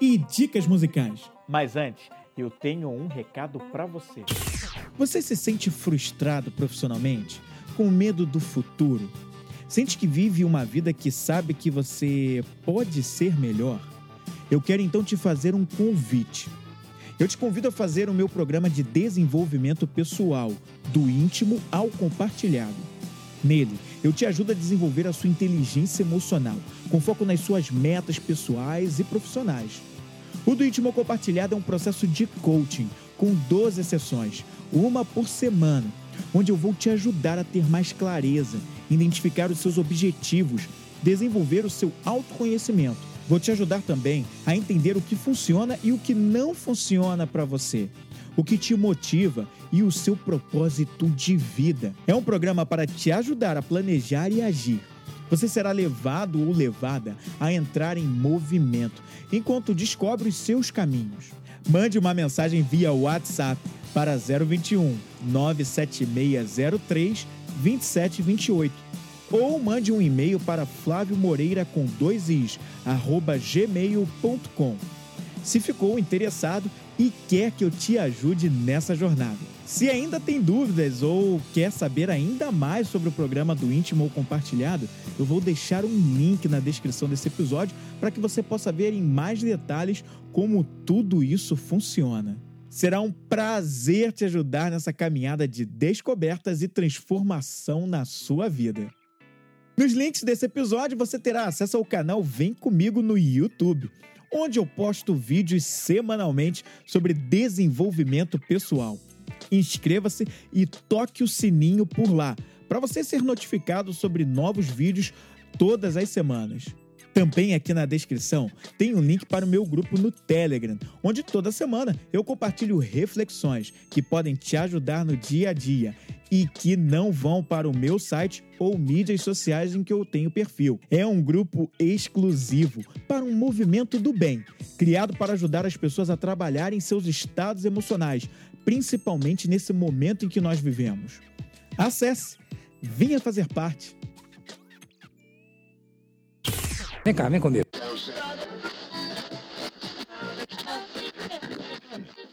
e dicas musicais. Mas antes, eu tenho um recado para você. Você se sente frustrado profissionalmente? Com medo do futuro? Sente que vive uma vida que sabe que você pode ser melhor? Eu quero então te fazer um convite. Eu te convido a fazer o meu programa de desenvolvimento pessoal, do íntimo ao compartilhado. Nele, eu te ajudo a desenvolver a sua inteligência emocional, com foco nas suas metas pessoais e profissionais. O do íntimo compartilhado é um processo de coaching, com 12 sessões, uma por semana, onde eu vou te ajudar a ter mais clareza, identificar os seus objetivos, desenvolver o seu autoconhecimento Vou te ajudar também a entender o que funciona e o que não funciona para você, o que te motiva e o seu propósito de vida. É um programa para te ajudar a planejar e agir. Você será levado ou levada a entrar em movimento enquanto descobre os seus caminhos. Mande uma mensagem via WhatsApp para 021 97603 2728 ou mande um e-mail para Flávio Moreira com dois is, arroba gmail.com. Se ficou interessado e quer que eu te ajude nessa jornada. Se ainda tem dúvidas ou quer saber ainda mais sobre o programa do Íntimo ou Compartilhado, eu vou deixar um link na descrição desse episódio para que você possa ver em mais detalhes como tudo isso funciona. Será um prazer te ajudar nessa caminhada de descobertas e transformação na sua vida. Nos links desse episódio você terá acesso ao canal Vem Comigo no YouTube, onde eu posto vídeos semanalmente sobre desenvolvimento pessoal. Inscreva-se e toque o sininho por lá, para você ser notificado sobre novos vídeos todas as semanas. Também aqui na descrição tem um link para o meu grupo no Telegram, onde toda semana eu compartilho reflexões que podem te ajudar no dia a dia e que não vão para o meu site ou mídias sociais em que eu tenho perfil. É um grupo exclusivo para um movimento do bem, criado para ajudar as pessoas a trabalharem seus estados emocionais, principalmente nesse momento em que nós vivemos. Acesse, venha fazer parte. Vem cá, vem comigo.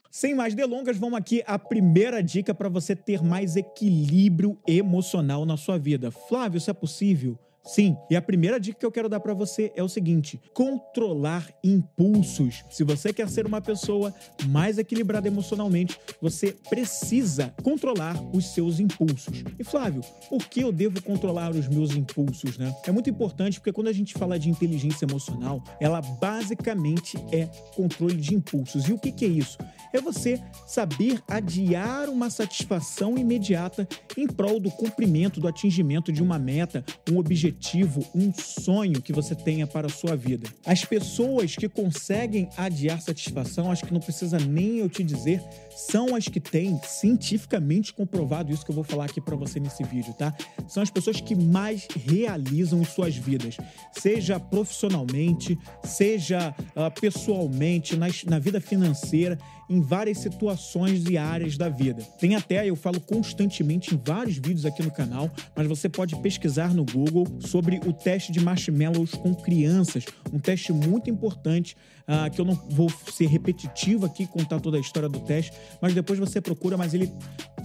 Sem mais delongas, vamos aqui a primeira dica para você ter mais equilíbrio emocional na sua vida. Flávio, isso é possível? Sim, e a primeira dica que eu quero dar para você é o seguinte: controlar impulsos. Se você quer ser uma pessoa mais equilibrada emocionalmente, você precisa controlar os seus impulsos. E Flávio, por que eu devo controlar os meus impulsos, né? É muito importante porque quando a gente fala de inteligência emocional, ela basicamente é controle de impulsos. E o que, que é isso? É você saber adiar uma satisfação imediata em prol do cumprimento, do atingimento de uma meta, um objetivo um sonho que você tenha para a sua vida. As pessoas que conseguem adiar satisfação, acho que não precisa nem eu te dizer, são as que têm cientificamente comprovado isso que eu vou falar aqui para você nesse vídeo, tá? São as pessoas que mais realizam em suas vidas, seja profissionalmente, seja uh, pessoalmente, na, na vida financeira em várias situações e áreas da vida. Tem até, eu falo constantemente em vários vídeos aqui no canal, mas você pode pesquisar no Google sobre o teste de marshmallows com crianças, um teste muito importante, uh, que eu não vou ser repetitivo aqui contar toda a história do teste, mas depois você procura, mas ele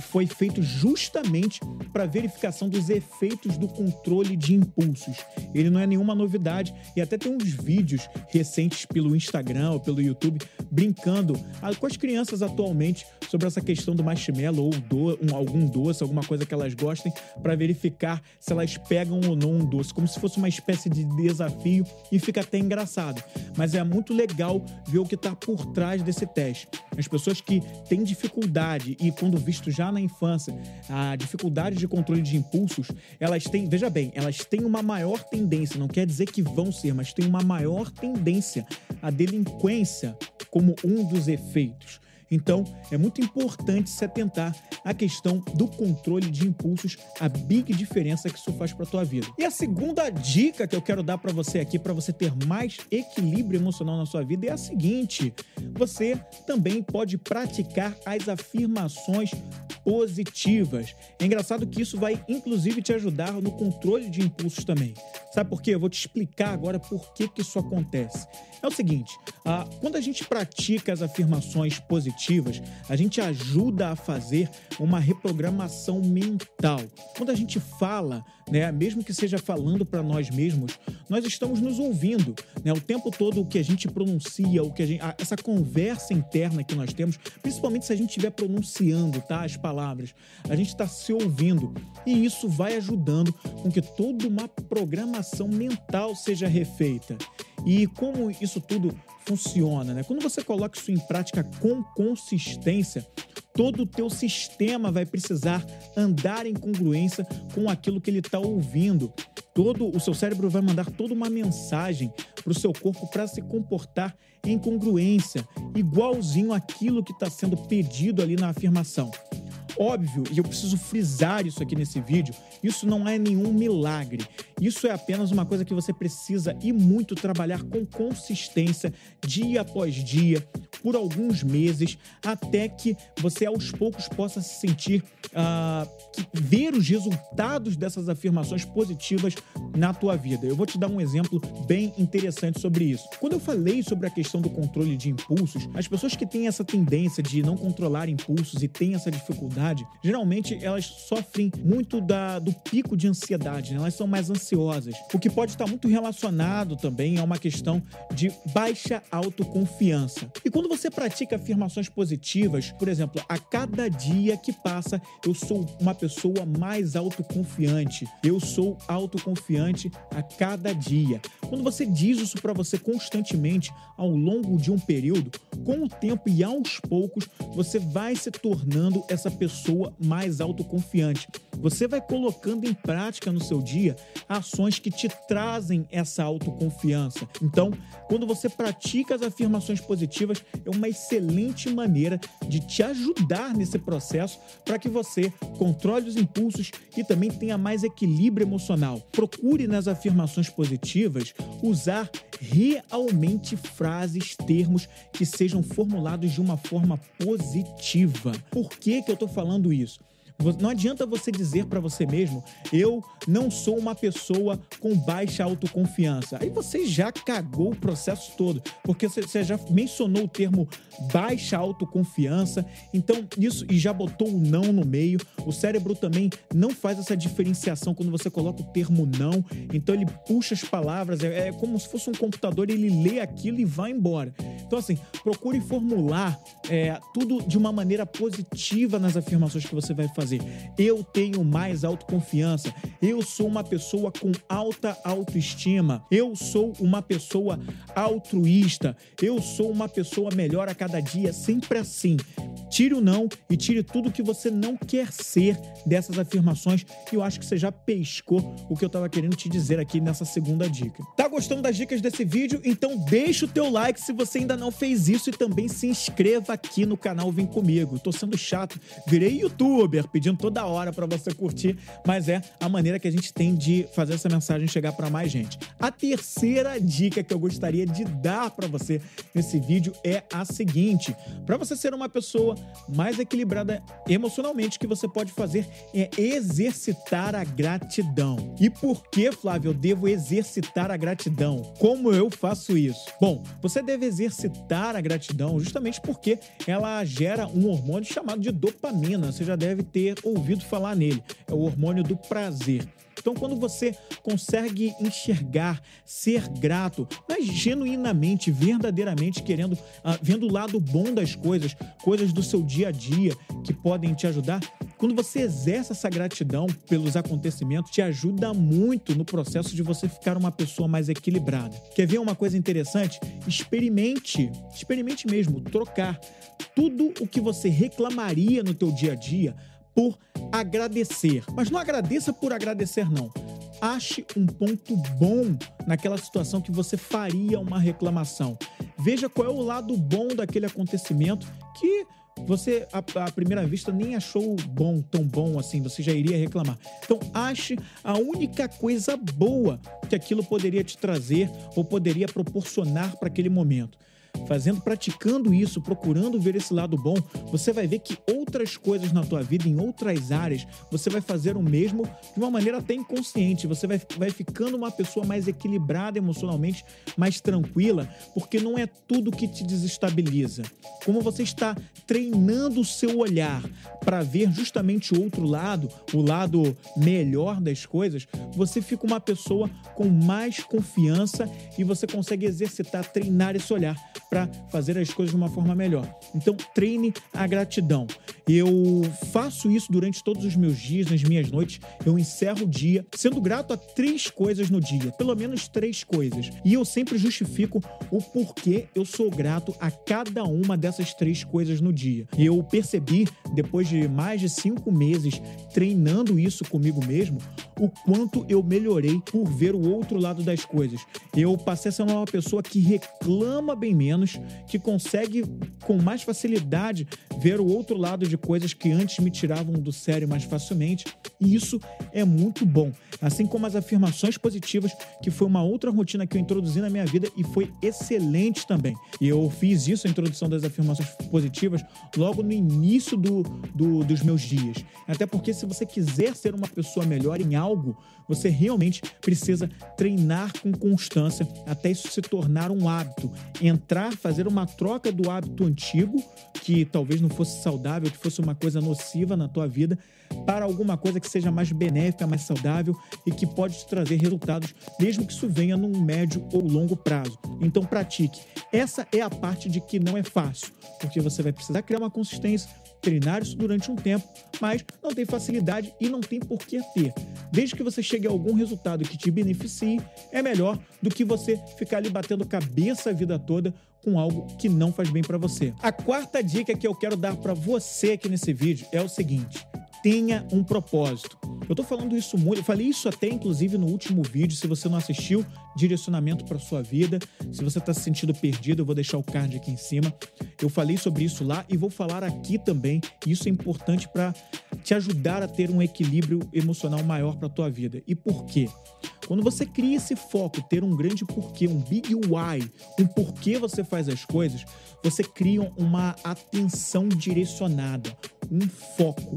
foi feito justamente para verificação dos efeitos do controle de impulsos. Ele não é nenhuma novidade e até tem uns vídeos recentes pelo Instagram ou pelo YouTube brincando ah, com as crianças atualmente sobre essa questão do marshmallow ou do, um, algum doce, alguma coisa que elas gostem, para verificar se elas pegam ou não um doce, como se fosse uma espécie de desafio e fica até engraçado. Mas é muito legal ver o que está por trás desse teste. As pessoas que têm dificuldade e, quando visto já na infância a dificuldade de controle de impulsos, elas têm, veja bem, elas têm uma maior tendência, não quer dizer que vão ser, mas têm uma maior tendência à delinquência como um dos efeitos. Então, é muito importante se atentar à questão do controle de impulsos, a big diferença que isso faz para tua vida. E a segunda dica que eu quero dar para você aqui para você ter mais equilíbrio emocional na sua vida é a seguinte: você também pode praticar as afirmações positivas. É engraçado que isso vai inclusive te ajudar no controle de impulsos também. Sabe por quê? Eu vou te explicar agora por que, que isso acontece. É o seguinte: ah, quando a gente pratica as afirmações positivas, a gente ajuda a fazer uma reprogramação mental. Quando a gente fala, né, mesmo que seja falando para nós mesmos, nós estamos nos ouvindo. Né, o tempo todo o que a gente pronuncia, o que a gente, essa conversa interna que nós temos, principalmente se a gente estiver pronunciando tá, as palavras, a gente está se ouvindo. E isso vai ajudando com que toda uma programação mental seja refeita. E como isso tudo funciona, né? Quando você coloca isso em prática com consistência, todo o teu sistema vai precisar andar em congruência com aquilo que ele está ouvindo. Todo o seu cérebro vai mandar toda uma mensagem para o seu corpo para se comportar em congruência, igualzinho aquilo que está sendo pedido ali na afirmação. Óbvio, e eu preciso frisar isso aqui nesse vídeo, isso não é nenhum milagre. Isso é apenas uma coisa que você precisa e muito trabalhar com consistência, dia após dia, por alguns meses, até que você aos poucos possa se sentir, uh, ver os resultados dessas afirmações positivas na tua vida. Eu vou te dar um exemplo bem interessante sobre isso. Quando eu falei sobre a questão do controle de impulsos, as pessoas que têm essa tendência de não controlar impulsos e têm essa dificuldade, geralmente elas sofrem muito da, do pico de ansiedade, né? elas são mais ansiosas, o que pode estar muito relacionado também a uma questão de baixa autoconfiança. E quando você pratica afirmações positivas, por exemplo, a cada dia que passa, eu sou uma pessoa mais autoconfiante, eu sou autoconfiante a cada dia. Quando você diz isso para você constantemente ao longo de um período, com o tempo e aos poucos, você vai se tornando essa pessoa mais autoconfiante. Você vai colocando em prática no seu dia ações que te trazem essa autoconfiança. Então, quando você pratica as afirmações positivas, é uma excelente maneira de te ajudar nesse processo para que você controle os impulsos e também tenha mais equilíbrio emocional. Procure nas afirmações positivas usar realmente frases, termos que sejam formulados de uma forma positiva. Por que, que eu estou falando isso? Não adianta você dizer para você mesmo, eu não sou uma pessoa com baixa autoconfiança. Aí você já cagou o processo todo, porque você já mencionou o termo baixa autoconfiança, então isso e já botou o não no meio. O cérebro também não faz essa diferenciação quando você coloca o termo não, então ele puxa as palavras, é, é como se fosse um computador, ele lê aquilo e vai embora. Então, assim, procure formular é, tudo de uma maneira positiva nas afirmações que você vai fazer Eu tenho mais autoconfiança. Eu sou uma pessoa com alta autoestima. Eu sou uma pessoa altruísta. Eu sou uma pessoa melhor a cada dia, sempre assim. Tire o não e tire tudo que você não quer ser dessas afirmações. E eu acho que você já pescou o que eu estava querendo te dizer aqui nessa segunda dica. Tá gostando das dicas desse vídeo? Então deixa o teu like se você ainda não fez isso e também se inscreva aqui no canal Vem Comigo. Tô sendo chato, virei youtuber, pedindo toda hora para você curtir, mas é a maneira que a gente tem de fazer essa mensagem chegar para mais gente. A terceira dica que eu gostaria de dar para você nesse vídeo é a seguinte: para você ser uma pessoa mais equilibrada emocionalmente, o que você pode fazer é exercitar a gratidão. E por que, Flávio, eu devo exercitar a gratidão? Como eu faço isso? Bom, você deve exercitar a gratidão justamente porque ela gera um hormônio chamado de dopamina. Você já deve ter ouvido falar nele. É o hormônio do prazer. Então, quando você consegue enxergar, ser grato, mas genuinamente, verdadeiramente querendo, uh, vendo o lado bom das coisas, coisas do seu dia a dia que podem te ajudar, quando você exerce essa gratidão pelos acontecimentos, te ajuda muito no processo de você ficar uma pessoa mais equilibrada. Quer ver uma coisa interessante? Experimente, experimente mesmo trocar tudo o que você reclamaria no teu dia a dia por agradecer. Mas não agradeça por agradecer, não. Ache um ponto bom naquela situação que você faria uma reclamação. Veja qual é o lado bom daquele acontecimento que você, à, primeira vista, nem achou bom, tão bom assim, você já iria reclamar. Então, ache a única coisa boa que aquilo poderia te trazer ou poderia proporcionar para aquele momento fazendo, praticando isso, procurando ver esse lado bom, você vai ver que outras coisas na tua vida, em outras áreas, você vai fazer o mesmo de uma maneira até inconsciente. Você vai, vai ficando uma pessoa mais equilibrada emocionalmente, mais tranquila, porque não é tudo que te desestabiliza. Como você está treinando o seu olhar para ver justamente o outro lado, o lado melhor das coisas, você fica uma pessoa com mais confiança e você consegue exercitar, treinar esse olhar para fazer as coisas de uma forma melhor. Então, treine a gratidão. Eu faço isso durante todos os meus dias, nas minhas noites. Eu encerro o dia sendo grato a três coisas no dia, pelo menos três coisas. E eu sempre justifico o porquê eu sou grato a cada uma dessas três coisas no dia. Eu percebi, depois de mais de cinco meses treinando isso comigo mesmo, o quanto eu melhorei por ver o outro lado das coisas. Eu passei a ser uma pessoa que reclama bem menos, que consegue com mais facilidade ver o outro lado de coisas que antes me tiravam do sério mais facilmente. E isso é muito bom. Assim como as afirmações positivas, que foi uma outra rotina que eu introduzi na minha vida e foi excelente também. E eu fiz isso, a introdução das afirmações positivas, logo no início do, do, dos meus dias. Até porque se você quiser ser uma pessoa melhor em algo, você realmente precisa treinar com constância até isso se tornar um hábito. Entrar, fazer uma troca do hábito antigo, que talvez não fosse saudável, que fosse uma coisa nociva na tua vida, para alguma coisa que seja mais benéfica, mais saudável e que pode te trazer resultados, mesmo que isso venha num médio ou longo prazo. Então pratique. Essa é a parte de que não é fácil, porque você vai precisar criar uma consistência, treinar isso durante um tempo, mas não tem facilidade e não tem por que ter. Desde que você chegue a algum resultado que te beneficie, é melhor do que você ficar ali batendo cabeça a vida toda com algo que não faz bem para você. A quarta dica que eu quero dar para você aqui nesse vídeo é o seguinte: tenha um propósito. Eu tô falando isso muito, eu falei isso até inclusive no último vídeo, se você não assistiu, direcionamento para sua vida. Se você está se sentindo perdido, eu vou deixar o card aqui em cima. Eu falei sobre isso lá e vou falar aqui também. Isso é importante para te ajudar a ter um equilíbrio emocional maior para tua vida. E por quê? Quando você cria esse foco, ter um grande porquê, um big why, um porquê você faz as coisas, você cria uma atenção direcionada, um foco.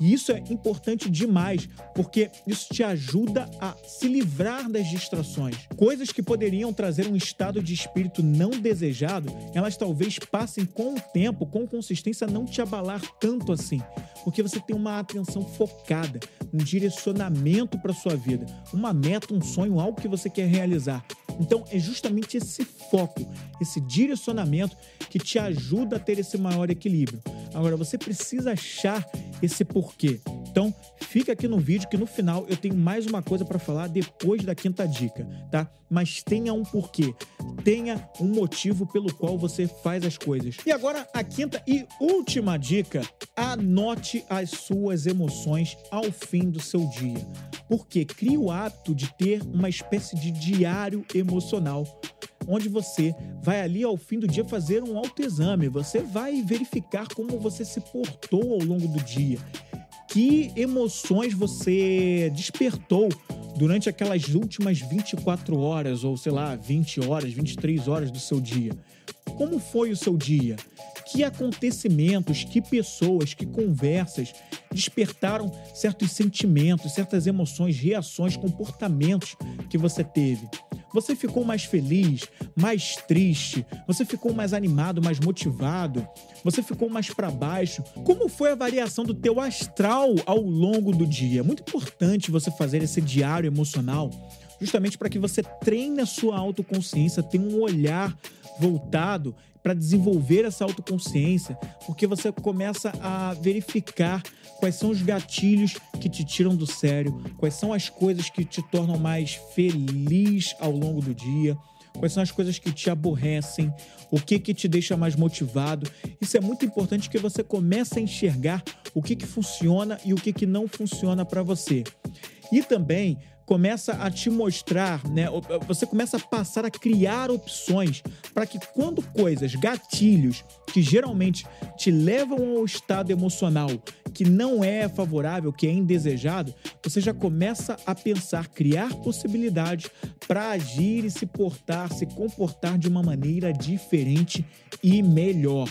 E isso é importante demais, porque isso te ajuda a se livrar das distrações. Coisas que poderiam trazer um estado de espírito não desejado, elas talvez passem com o tempo, com consistência, a não te abalar tanto assim, porque você tem uma atenção focada, um direcionamento para sua vida, uma meta, um sonho, algo que você quer realizar. Então, é justamente esse foco, esse direcionamento que te ajuda a ter esse maior equilíbrio. Agora, você precisa achar esse porquê. Então, fica aqui no vídeo que no final eu tenho mais uma coisa para falar depois da quinta dica, tá? Mas tenha um porquê, tenha um motivo pelo qual você faz as coisas. E agora a quinta e última dica: anote as suas emoções ao fim do seu dia. Porque crie o hábito de ter uma espécie de diário emocional onde você vai ali ao fim do dia fazer um autoexame, você vai verificar como você se portou ao longo do dia. Que emoções você despertou durante aquelas últimas 24 horas, ou sei lá, 20 horas, 23 horas do seu dia. Como foi o seu dia? Que acontecimentos, que pessoas, que conversas despertaram certos sentimentos, certas emoções, reações, comportamentos que você teve? Você ficou mais feliz, mais triste? Você ficou mais animado, mais motivado? Você ficou mais para baixo? Como foi a variação do teu astral ao longo do dia? Muito importante você fazer esse diário emocional, justamente para que você treine a sua autoconsciência, tenha um olhar voltado para desenvolver essa autoconsciência, porque você começa a verificar quais são os gatilhos que te tiram do sério, quais são as coisas que te tornam mais feliz ao longo do dia, quais são as coisas que te aborrecem, o que que te deixa mais motivado. Isso é muito importante que você comece a enxergar o que que funciona e o que que não funciona para você. E também começa a te mostrar, né? Você começa a passar a criar opções para que quando coisas, gatilhos que geralmente te levam ao estado emocional que não é favorável, que é indesejado, você já começa a pensar, criar possibilidades para agir e se portar, se comportar de uma maneira diferente e melhor.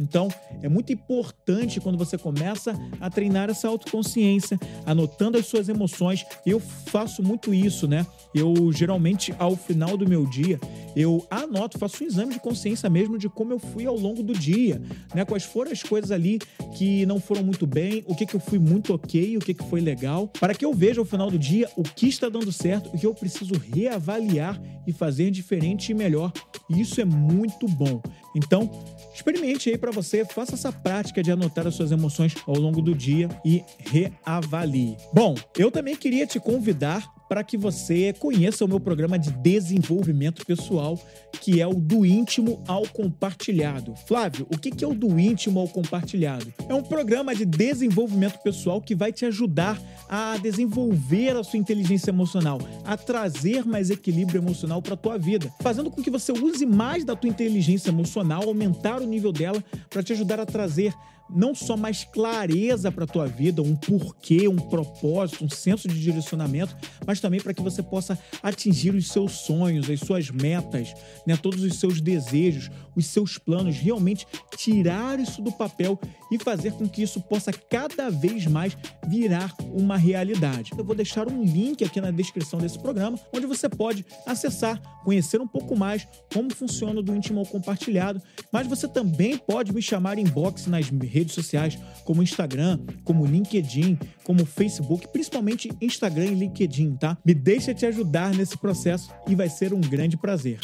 Então, é muito importante quando você começa a treinar essa autoconsciência, anotando as suas emoções. Eu faço muito isso, né? Eu geralmente ao final do meu dia, eu anoto, faço um exame de consciência mesmo de como eu fui ao longo do dia, né? Quais foram as coisas ali que não foram muito bem, o que que eu fui muito OK, o que que foi legal, para que eu veja ao final do dia o que está dando certo, o que eu preciso reavaliar e fazer diferente e melhor. E isso é muito bom. Então, experimente aí para você, faça essa prática de anotar as suas emoções ao longo do dia e reavalie. Bom, eu também queria te convidar para que você conheça o meu programa de desenvolvimento pessoal, que é o do íntimo ao compartilhado. Flávio, o que é o do íntimo ao compartilhado? É um programa de desenvolvimento pessoal que vai te ajudar a desenvolver a sua inteligência emocional, a trazer mais equilíbrio emocional para a tua vida, fazendo com que você use mais da tua inteligência emocional, aumentar o nível dela para te ajudar a trazer não só mais clareza para a tua vida, um porquê, um propósito, um senso de direcionamento, mas também para que você possa atingir os seus sonhos, as suas metas, né, todos os seus desejos, os seus planos, realmente tirar isso do papel e fazer com que isso possa cada vez mais virar uma realidade. Eu vou deixar um link aqui na descrição desse programa, onde você pode acessar, conhecer um pouco mais como funciona o do íntimo compartilhado, mas você também pode me chamar em box nas redes redes sociais como Instagram, como LinkedIn, como Facebook, principalmente Instagram e LinkedIn, tá? Me deixa te ajudar nesse processo e vai ser um grande prazer.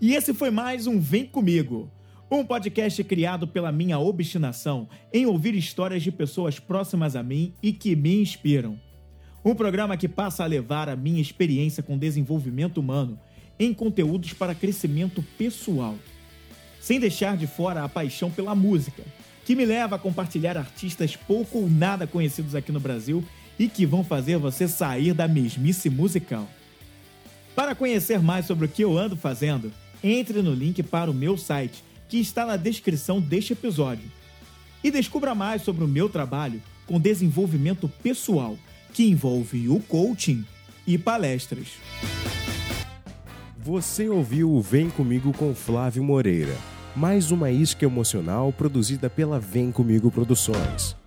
E esse foi mais um Vem Comigo. Um podcast criado pela minha obstinação em ouvir histórias de pessoas próximas a mim e que me inspiram. Um programa que passa a levar a minha experiência com desenvolvimento humano em conteúdos para crescimento pessoal, sem deixar de fora a paixão pela música que me leva a compartilhar artistas pouco ou nada conhecidos aqui no Brasil e que vão fazer você sair da mesmice musical. Para conhecer mais sobre o que eu ando fazendo, entre no link para o meu site, que está na descrição deste episódio. E descubra mais sobre o meu trabalho com desenvolvimento pessoal, que envolve o coaching e palestras. Você ouviu o Vem Comigo com Flávio Moreira mais uma isca emocional produzida pela Vem Comigo Produções.